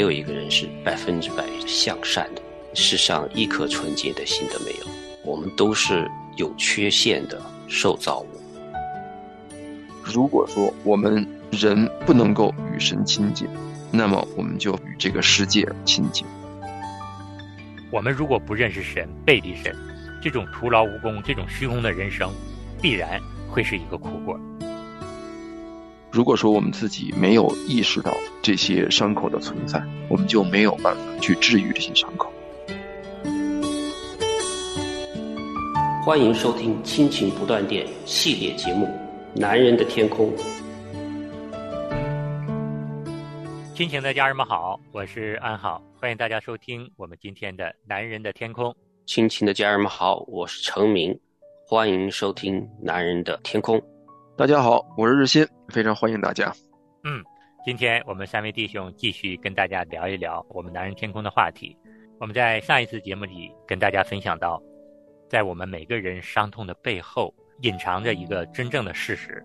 没有一个人是百分之百向善的，世上一颗纯洁的心都没有。我们都是有缺陷的受造物。如果说我们人不能够与神亲近，那么我们就与这个世界亲近。我们如果不认识神，背离神，这种徒劳无功、这种虚空的人生，必然会是一个苦果。如果说我们自己没有意识到这些伤口的存在，我们就没有办法去治愈这些伤口。欢迎收听《亲情不断电》系列节目《男人的天空》。亲情的家人们好，我是安好，欢迎大家收听我们今天的《男人的天空》。亲情的家人们好，我是程明，欢迎收听《男人的天空》。大家好，我是日新，非常欢迎大家。嗯，今天我们三位弟兄继续跟大家聊一聊我们《男人天空》的话题。我们在上一次节目里跟大家分享到。在我们每个人伤痛的背后，隐藏着一个真正的事实，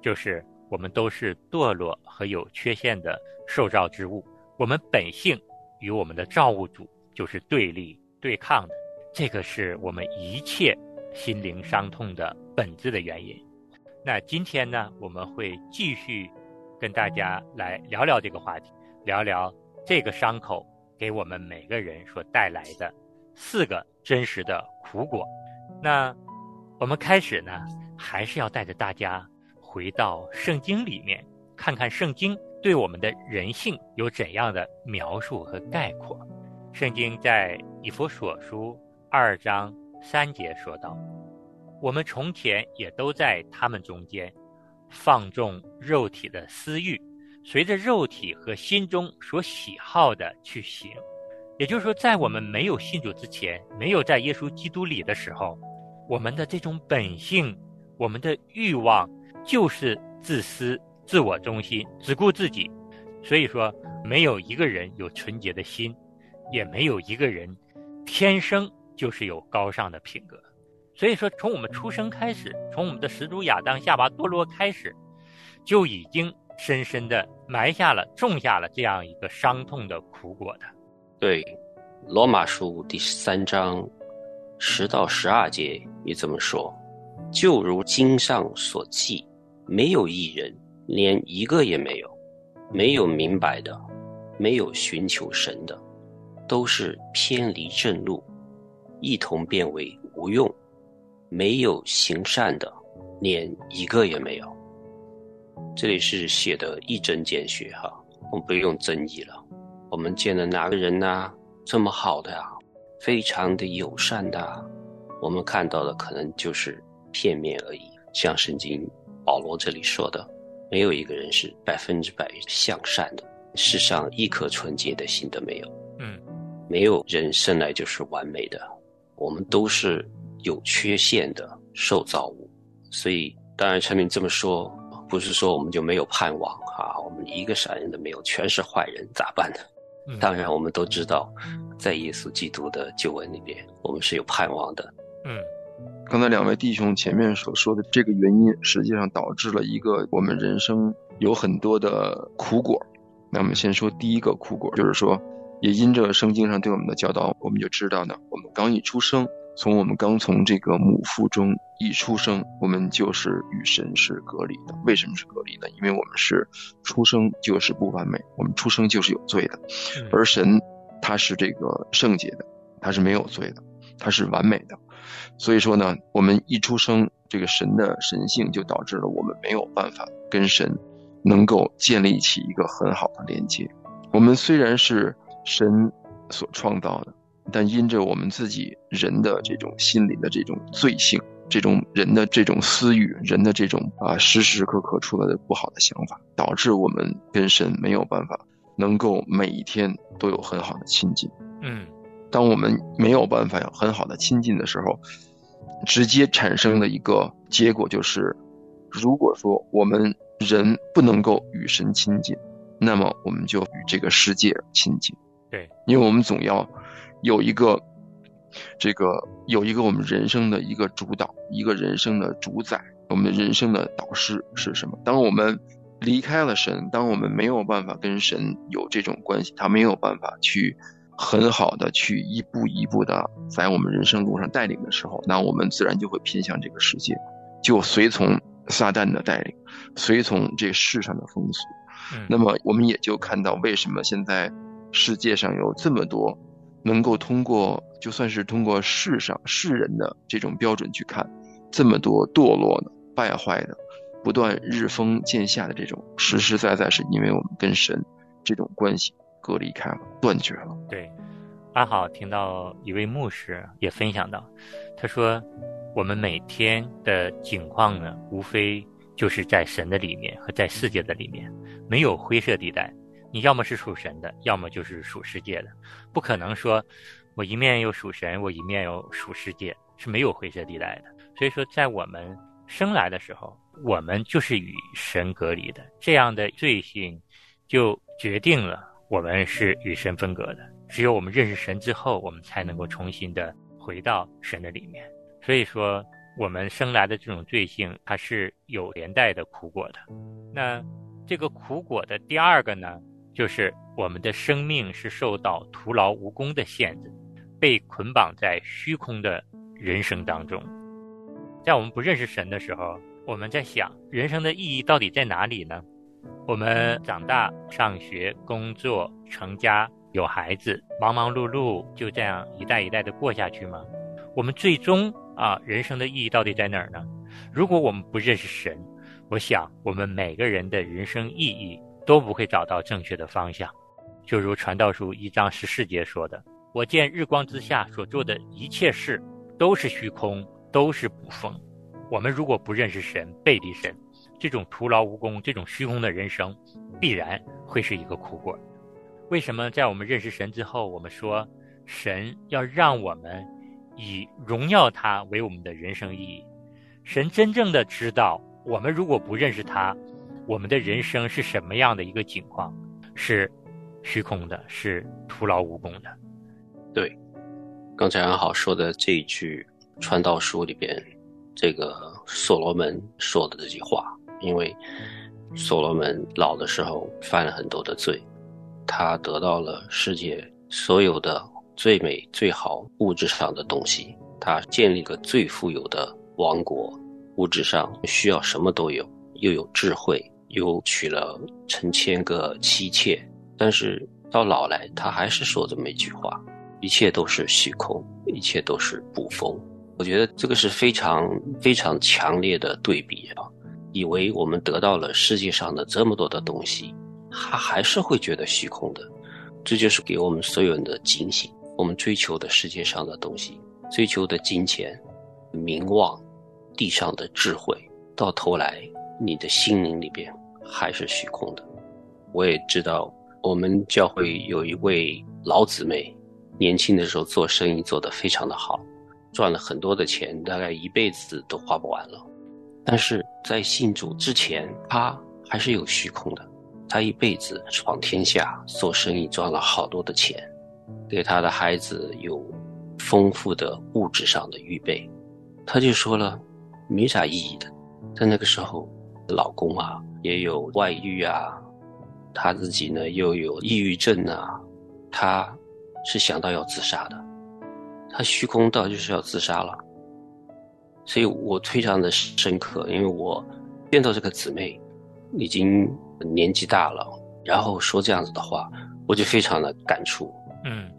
就是我们都是堕落和有缺陷的受造之物。我们本性与我们的造物主就是对立、对抗的，这个是我们一切心灵伤痛的本质的原因。那今天呢，我们会继续跟大家来聊聊这个话题，聊聊这个伤口给我们每个人所带来的四个真实的。苦果，那我们开始呢，还是要带着大家回到圣经里面，看看圣经对我们的人性有怎样的描述和概括。圣经在以弗所书二章三节说道：“我们从前也都在他们中间，放纵肉体的私欲，随着肉体和心中所喜好的去行。”也就是说，在我们没有信主之前，没有在耶稣基督里的时候，我们的这种本性，我们的欲望就是自私、自我中心、只顾自己。所以说，没有一个人有纯洁的心，也没有一个人天生就是有高尚的品格。所以说，从我们出生开始，从我们的始祖亚当夏娃堕落开始，就已经深深的埋下了、种下了这样一个伤痛的苦果的。对，《罗马书》第三章十到十二节你这么说：“就如经上所记，没有一人，连一个也没有；没有明白的，没有寻求神的，都是偏离正路，一同变为无用；没有行善的，连一个也没有。”这里是写的一针见血哈，我们不用争议了。我们见了哪个人呢？这么好的呀，非常的友善的，啊我们看到的可能就是片面而已。像圣经保罗这里说的，没有一个人是百分之百向善的，世上一颗纯洁的心都没有。嗯，没有人生来就是完美的，我们都是有缺陷的受造物。所以，当然陈明这么说，不是说我们就没有盼望啊，我们一个善人都没有，全是坏人，咋办呢？当然，我们都知道，在耶稣基督的救恩里边，我们是有盼望的。嗯，刚才两位弟兄前面所说的这个原因，实际上导致了一个我们人生有很多的苦果。那我们先说第一个苦果，就是说，也因着圣经上对我们的教导，我们就知道呢，我们刚一出生。从我们刚从这个母腹中一出生，我们就是与神是隔离的。为什么是隔离呢？因为我们是出生就是不完美，我们出生就是有罪的，而神他是这个圣洁的，他是没有罪的，他是完美的。所以说呢，我们一出生，这个神的神性就导致了我们没有办法跟神能够建立起一个很好的连接。我们虽然是神所创造的。但因着我们自己人的这种心理的这种罪性，这种人的这种私欲，人的这种啊时时刻刻出来的不好的想法，导致我们跟神没有办法能够每一天都有很好的亲近。嗯，当我们没有办法有很好的亲近的时候，直接产生的一个结果就是，如果说我们人不能够与神亲近，那么我们就与这个世界亲近。对，因为我们总要。有一个，这个有一个我们人生的一个主导，一个人生的主宰，我们的人生的导师是什么？当我们离开了神，当我们没有办法跟神有这种关系，他没有办法去很好的去一步一步的在我们人生路上带领的时候，那我们自然就会偏向这个世界，就随从撒旦的带领，随从这世上的风俗。那么我们也就看到为什么现在世界上有这么多能够通过就算是通过世上世人的这种标准去看，这么多堕落的、败坏的。不断日风渐下的这种，实实在在是因为我们跟神这种关系隔离开了，断绝了。对，阿好听到一位牧师也分享到，他说，我们每天的境况呢，无非就是在神的里面和在世界的里面，没有灰色地带。你要么是属神的，要么就是属世界的，不可能说我一面又属神，我一面又属世界，是没有灰色地带的。所以说，在我们生来的时候。我们就是与神隔离的，这样的罪性，就决定了我们是与神分隔的。只有我们认识神之后，我们才能够重新的回到神的里面。所以说，我们生来的这种罪性，它是有连带的苦果的。那这个苦果的第二个呢，就是我们的生命是受到徒劳无功的限制，被捆绑在虚空的人生当中。在我们不认识神的时候。我们在想，人生的意义到底在哪里呢？我们长大、上学、工作、成家、有孩子，忙忙碌碌，就这样一代一代的过下去吗？我们最终啊，人生的意义到底在哪儿呢？如果我们不认识神，我想我们每个人的人生意义都不会找到正确的方向。就如《传道书》一章十四节说的：“我见日光之下所做的一切事，都是虚空，都是捕风。”我们如果不认识神，背离神，这种徒劳无功、这种虚空的人生，必然会是一个苦果。为什么在我们认识神之后，我们说神要让我们以荣耀他为我们的人生意义？神真正的知道，我们如果不认识他，我们的人生是什么样的一个境况？是虚空的，是徒劳无功的。对，刚才安好说的这一句《传道书》里边。这个所罗门说的这句话，因为所罗门老的时候犯了很多的罪，他得到了世界所有的最美最好物质上的东西，他建立了最富有的王国，物质上需要什么都有，又有智慧，又娶了成千个妻妾，但是到老来，他还是说这么一句话：一切都是虚空，一切都是捕风。我觉得这个是非常非常强烈的对比啊！以为我们得到了世界上的这么多的东西，他还是会觉得虚空的。这就是给我们所有人的警醒：我们追求的世界上的东西，追求的金钱、名望、地上的智慧，到头来你的心灵里边还是虚空的。我也知道，我们教会有一位老姊妹，年轻的时候做生意做得非常的好。赚了很多的钱，大概一辈子都花不完了。但是在信主之前，他还是有虚空的。他一辈子闯天下，做生意赚了好多的钱，给他的孩子有丰富的物质上的预备。他就说了，没啥意义的。在那个时候，老公啊也有外遇啊，她自己呢又有抑郁症啊，她是想到要自杀的。她虚空到就是要自杀了，所以我非常的深刻，因为我见到这个姊妹已经年纪大了，然后说这样子的话，我就非常的感触。嗯，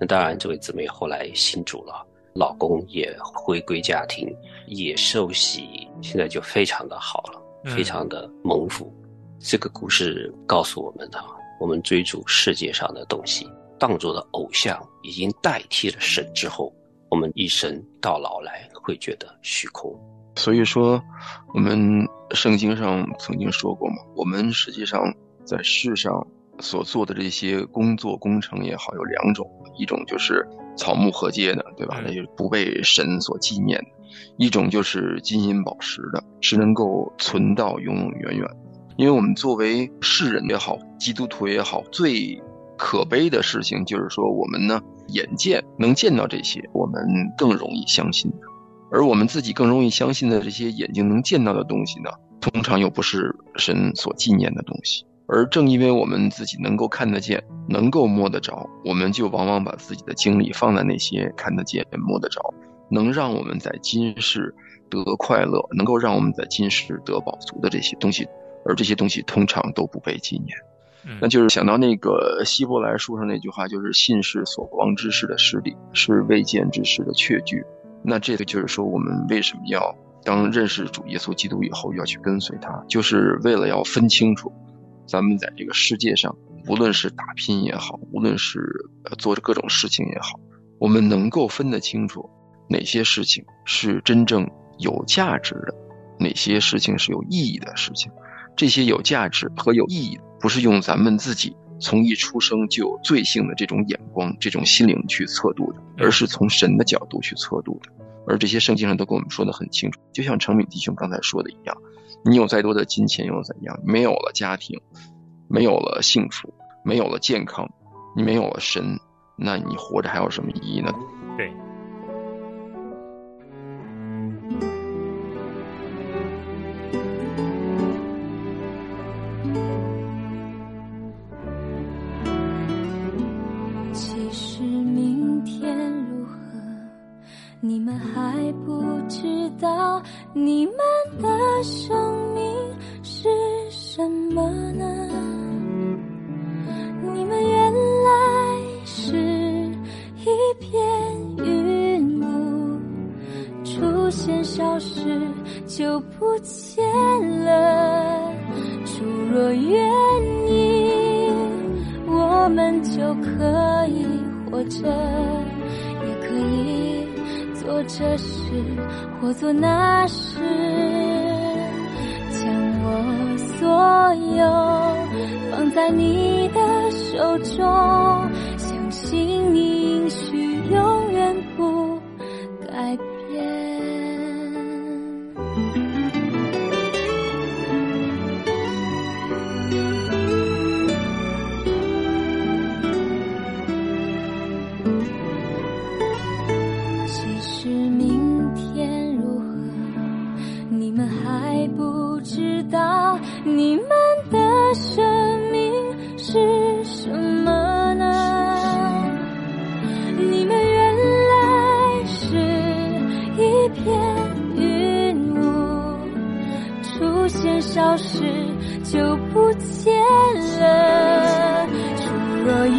那当然，这位姊妹后来信主了，老公也回归家庭，也受洗，现在就非常的好了，非常的蒙福。这个故事告诉我们的，我们追逐世界上的东西。当做的偶像已经代替了神之后，我们一生到老来会觉得虚空。所以说，我们圣经上曾经说过嘛，我们实际上在世上所做的这些工作工程也好，有两种，一种就是草木禾秸的，对吧？那就是不被神所纪念的；一种就是金银宝石的，是能够存到永永远远。因为我们作为世人也好，基督徒也好，最可悲的事情就是说，我们呢眼见能见到这些，我们更容易相信；而我们自己更容易相信的这些眼睛能见到的东西呢，通常又不是神所纪念的东西。而正因为我们自己能够看得见、能够摸得着，我们就往往把自己的精力放在那些看得见、摸得着，能让我们在今世得快乐，能够让我们在今世得饱足的这些东西，而这些东西通常都不被纪念。那就是想到那个希伯来书上那句话，就是“信是所望之事的实底，是未见之事的确据”。那这个就是说，我们为什么要当认识主耶稣基督以后要去跟随他，就是为了要分清楚。咱们在这个世界上，无论是打拼也好，无论是做着各种事情也好，我们能够分得清楚哪些事情是真正有价值的，哪些事情是有意义的事情。这些有价值和有意义，不是用咱们自己从一出生就有罪性的这种眼光、这种心灵去测度的，而是从神的角度去测度的。而这些圣经上都跟我们说的很清楚，就像程敏弟兄刚才说的一样。你有再多的金钱又怎样？没有了家庭，没有了幸福，没有了健康，你没有了神，那你活着还有什么意义呢？对。做这事。或做那事，将我所有放在你的手中，相信你应许有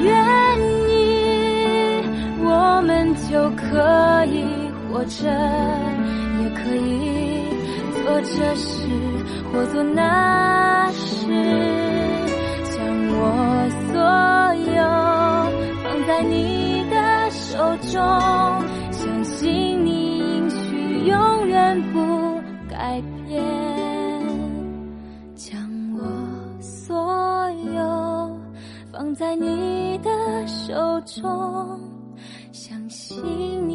愿意，我们就可以活着，也可以做这事。或做那事，将我所有放在你的手中，相信你在你的手中，相信你。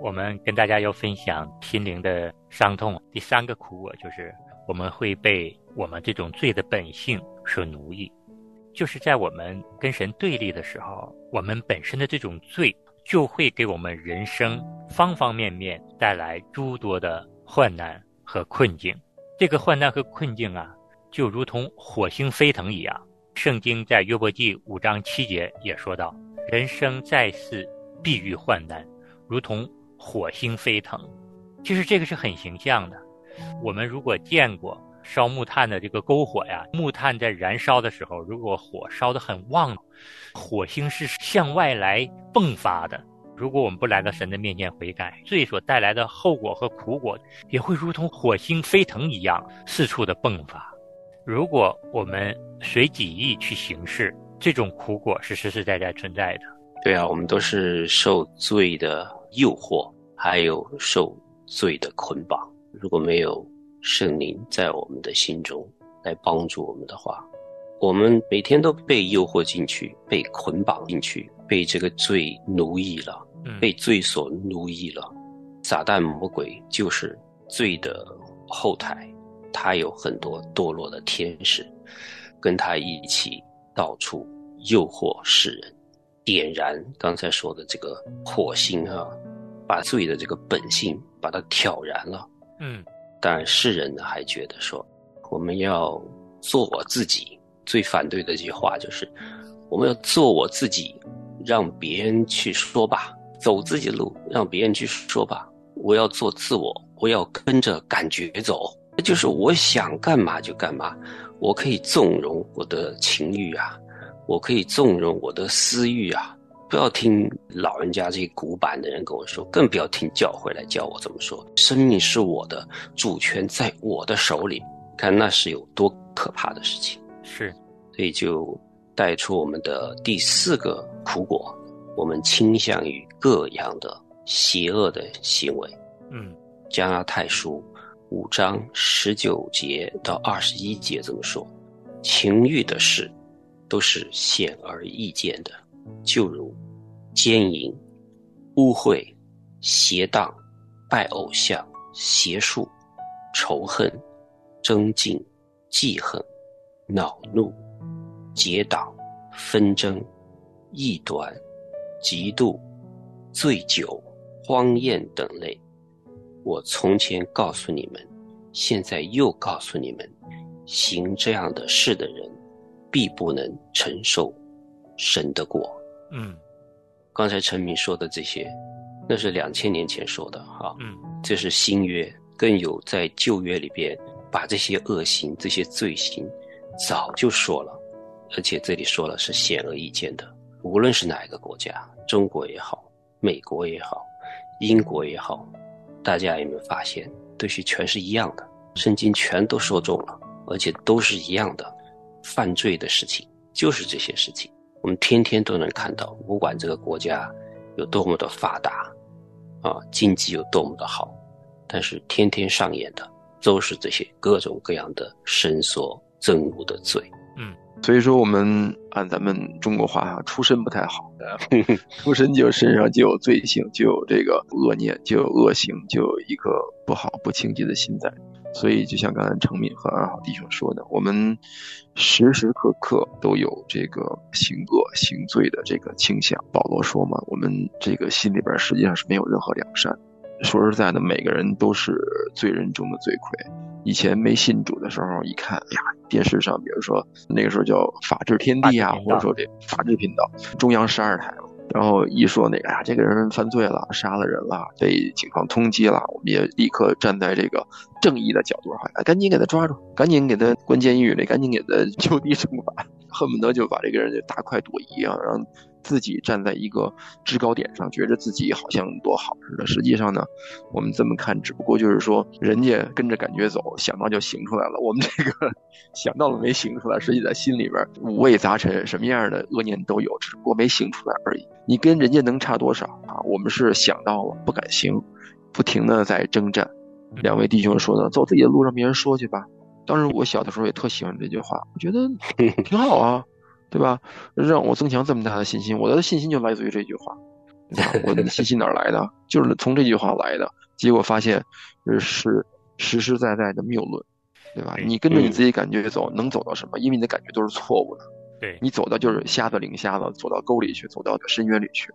我们跟大家要分享心灵的伤痛。第三个苦果就是我们会被我们这种罪的本性所奴役，就是在我们跟神对立的时候，我们本身的这种罪就会给我们人生方方面面带来诸多的患难和困境。这个患难和困境啊，就如同火星飞腾一样。圣经在约伯记五章七节也说到：“人生在世，必遇患难。”如同火星飞腾，其实这个是很形象的。我们如果见过烧木炭的这个篝火呀，木炭在燃烧的时候，如果火烧得很旺，火星是向外来迸发的。如果我们不来到神的面前悔改，罪所带来的后果和苦果，也会如同火星飞腾一样四处的迸发。如果我们随己意去行事，这种苦果是实实在在存在的。对啊，我们都是受罪的。诱惑，还有受罪的捆绑。如果没有圣灵在我们的心中来帮助我们的话，我们每天都被诱惑进去，被捆绑进去，被这个罪奴役了，被罪所奴役了。撒旦魔鬼就是罪的后台，他有很多堕落的天使，跟他一起到处诱惑世人，点燃刚才说的这个火星啊，把罪的这个本性把它挑燃了。嗯当然，世人呢还觉得说，我们要做我自己。最反对的一句话就是，我们要做我自己，让别人去说吧，走自己的路，让别人去说吧。我要做自我，我要跟着感觉走，就是我想干嘛就干嘛，我可以纵容我的情欲啊，我可以纵容我的私欲啊。不要听老人家这些古板的人跟我说，更不要听教会来教我怎么说。生命是我的，主权在我的手里，看那是有多可怕的事情。是，所以就带出我们的第四个苦果，我们倾向于各样的邪恶的行为。嗯加拉太书五章十九节到二十一节这么说：情欲的事都是显而易见的，就如奸淫、污秽、邪荡、拜偶像、邪术、仇恨、争竞、记恨、恼怒、结党、纷争、异端、嫉妒、醉酒、荒宴等类。我从前告诉你们，现在又告诉你们，行这样的事的人，必不能承受神的果。嗯刚才陈明说的这些，那是两千年前说的哈、嗯这是新约，更有在旧约里边把这些恶行、这些罪行早就说了，而且这里说了是显而易见的。无论是哪一个国家，中国也好，美国也好，英国也好，大家有没有发现，这些全是一样的，圣经全都说中了，而且都是一样的，犯罪的事情就是这些事情，我们天天都能看到，不管这个国家有多么的发达，啊，经济有多么的好，但是天天上演的都是这些各种各样的伸缩憎恶的罪。嗯所以说，我们按咱们中国话啊，出身不太好，出身就身上就有罪性，就有这个恶念，就有恶行，就有一个不好不清洁的心在。所以，就像刚才程敏和二好弟兄说的，我们时时刻刻都有这个行恶行罪的这个倾向。保罗说嘛，我们这个心里边实际上是没有任何良善。说实在的，每个人都是罪人中的罪魁。以前没信主的时候，一看，哎呀，电视上，比如说那个时候叫《法治天地》啊或者说这法制频道，中央十二台嘛。然后一说那个，呀，这个人犯罪了，杀了人了，被警方通缉了，我们也立刻站在这个正义的角度上，赶紧给他抓住，赶紧给他关监狱里，赶紧给他 就地正法，恨不得就把这个人就大快朵颐啊，让自己站在一个制高点上，觉得自己好像多好似的。实际上呢，我们这么看，只不过就是说，人家跟着感觉走，想到就行出来了。我们这个想到了没行出来，实际在心里边五味杂陈，什么样的恶念都有，只不过没行出来而已。你跟人家能差多少啊？我们是想到了，不敢行，不停的在征战。两位弟兄说呢，走自己的路，让别人说去吧。当时我小的时候也特喜欢这句话，我觉得挺好啊。对吧？让我增强这么大的信心，我的信心就来自于这句话，对吧？我的信心哪儿来的？就是从这句话来的。结果发现，呃是实实在在的谬论，对吧？你跟着你自己感觉走，能走到什么？因为你的感觉都是错误的，对，你走的就是瞎子领瞎子，走到沟里去，走到深渊里去，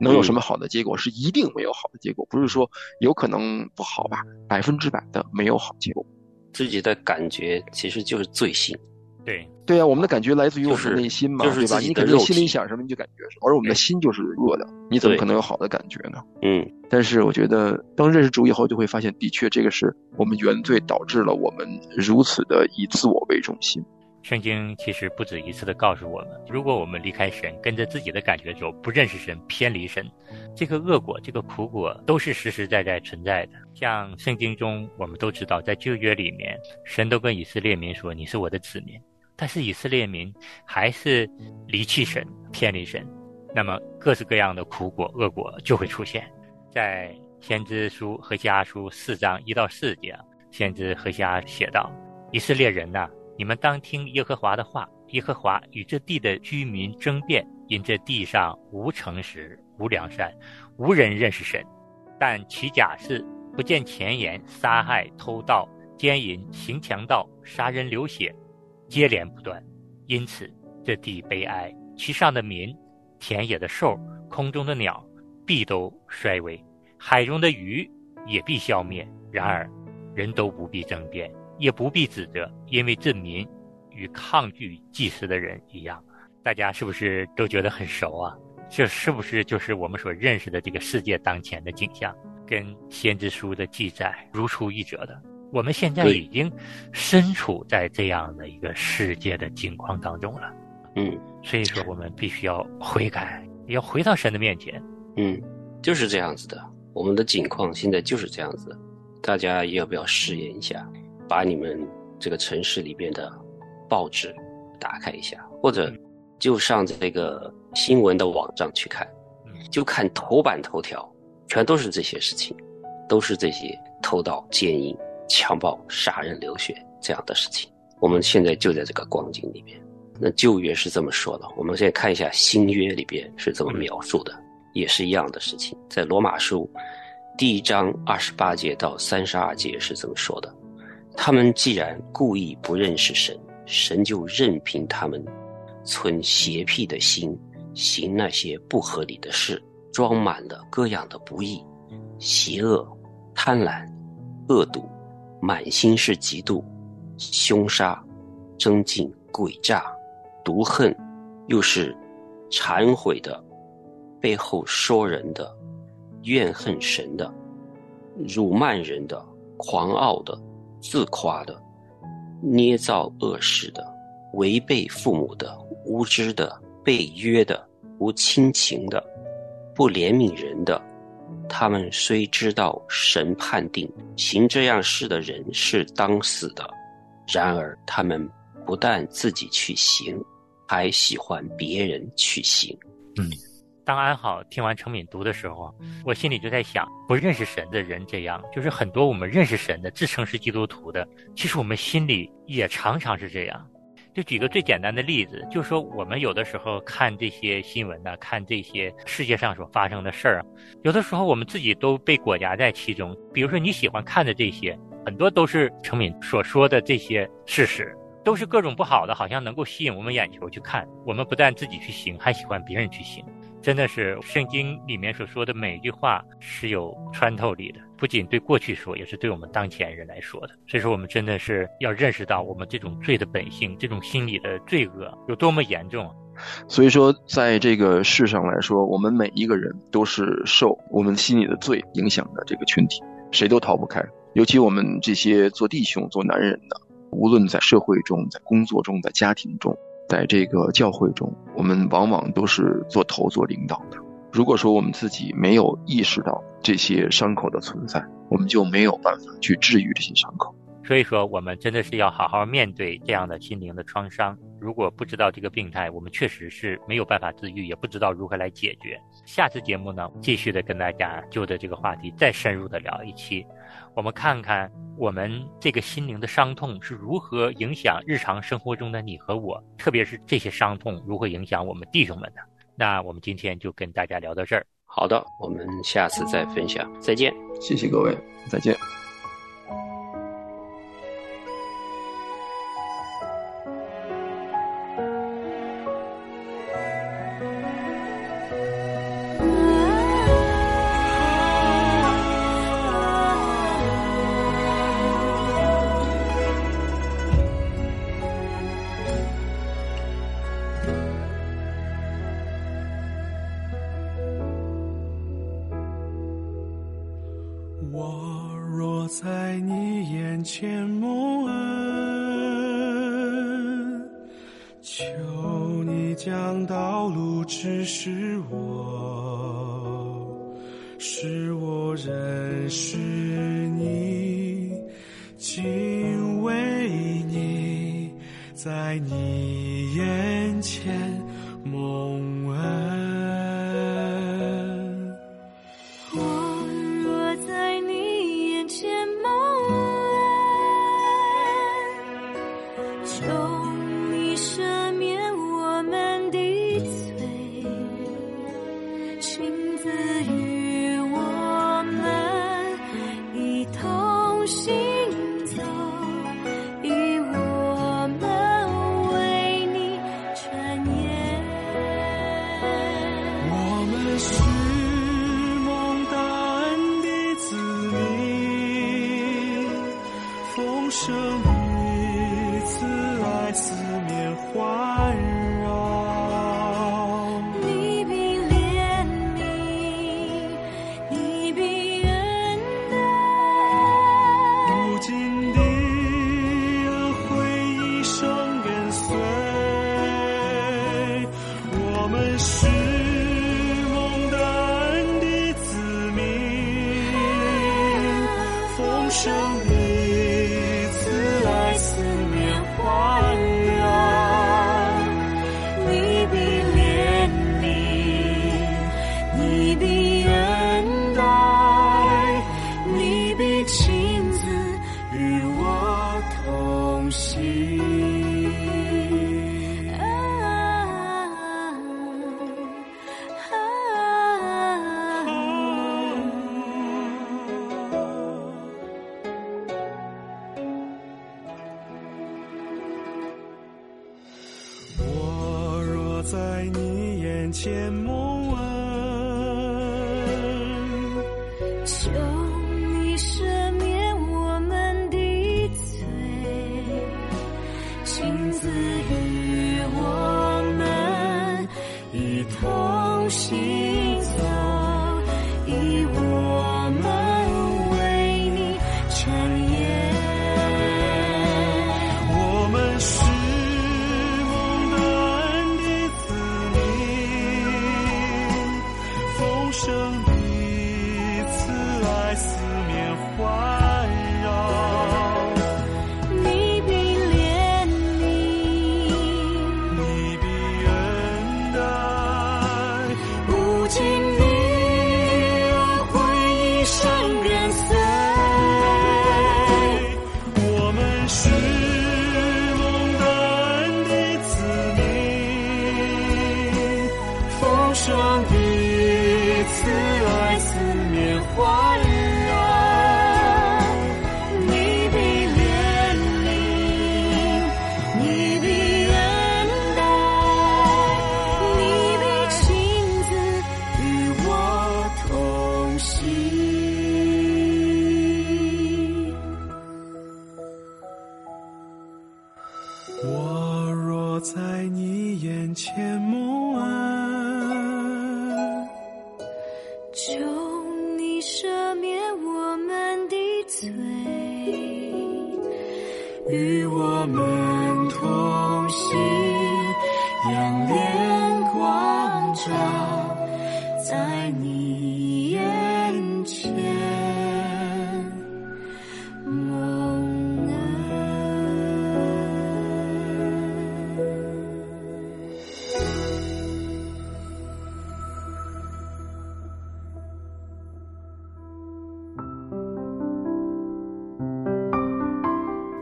能有什么好的结果？是一定没有好的结果，不是说有可能不好吧？百分之百的没有好结果。自己的感觉其实就是罪行，对，对呀、我们的感觉来自于我们的内心嘛，就是对吧？你感觉的肉体心里想什么你就感觉什么，而我们的心就是恶的，你怎么可能有好的感觉呢？嗯，但是我觉得，当认识主以后，就会发现，的确这个是我们原罪导致了我们如此的以自我为中心。圣经其实不止一次的告诉我们，如果我们离开神，跟着自己的感觉走，不认识神，偏离神，这个恶果、这个苦果都是实实在在存在的。像圣经中，我们都知道，在旧约里面，神都跟以色列民说：“你是我的子民。”但是以色列民还是离弃神、偏离神，那么各式各样的苦果、恶果就会出现。在先知书和家书四章一到四节，先知何西阿写道：“以色列人呐、你们当听耶和华的话。耶和华与这地的居民争辩，因这地上无诚实、无良善，无人认识神。但其假是不见前言，杀害、偷盗、奸淫、行强盗、杀人流血，接连不断。因此，这地悲哀，其上的民、田野的兽、空中的鸟，必都衰微；海中的鱼也必消灭。然而，人都不必争辩，也不必指责，因为这民与抗拒祭司的人一样。大家是不是都觉得很熟啊？这是不是就是我们所认识的这个世界当前的景象？跟先知书的记载如出一辙的。我们现在已经身处在这样的一个世界的境况当中了。嗯所以说，我们必须要悔改，要回到神的面前。嗯，就是这样子的。我们的境况现在就是这样子的，大家要不要试验一下？把你们这个城市里边的报纸打开一下，或者就上这个新闻的网站去看，就看头版头条，全都是这些事情，都是这些偷盗、奸淫、强暴、杀人、流血这样的事情。我们现在就在这个光景里面。那旧约是这么说的，我们现在看一下新约里边是怎么描述的，也是一样的事情。在罗马书第一章二十八节到三十二节是这么说的：他们既然故意不认识神，神就任凭他们存邪僻的心，行那些不合理的事，装满了各样的不义、邪恶、贪婪、恶毒，满心是嫉妒、凶杀、争竞、诡诈。毒恨，又是忏悔的，背后说人的，怨恨神的，辱骂人的，狂傲的，自夸的，捏造恶事的，违背父母的，无知的，被约的，无亲情的，不怜悯人的。他们虽知道神判定行这样事的人是当死的，然而他们不但自己去行。还喜欢别人去行，嗯，当安好听完程敏读的时候，我心里就在想，不认识神的人这样，就是很多我们认识神的、自称是基督徒的，其实我们心里也常常是这样。就举个最简单的例子，就说我们有的时候看这些新闻呢，看这些世界上所发生的事儿，有的时候我们自己都被裹挟在其中。比如说你喜欢看的这些，很多都是成敏所说的这些事实。都是各种不好的，好像能够吸引我们眼球去看。我们不但自己去行，还喜欢别人去行。真的是圣经里面所说的每一句话是有穿透力的，不仅对过去说，也是对我们当前人来说的。所以说，我们真的是要认识到我们这种罪的本性，这种心理的罪恶有多么严重。所以说，在这个世上来说，我们每一个人都是受我们心里的罪影响的这个群体，谁都逃不开。尤其我们这些做弟兄、做男人的。无论在社会中、在工作中、在家庭中，在这个教会中，我们往往都是做头、做领导的。如果说我们自己没有意识到这些伤口的存在，我们就没有办法去治愈这些伤口。所以说，我们真的是要好好面对这样的心灵的创伤。如果不知道这个病态，我们确实是没有办法治愈，也不知道如何来解决。下次节目呢，继续的跟大家就着这个话题再深入的聊一期。我们看看我们这个心灵的伤痛是如何影响日常生活中的你和我，特别是这些伤痛如何影响我们弟兄们的。那我们今天就跟大家聊到这儿。好的，我们下次再分享，再见。谢谢各位，再见。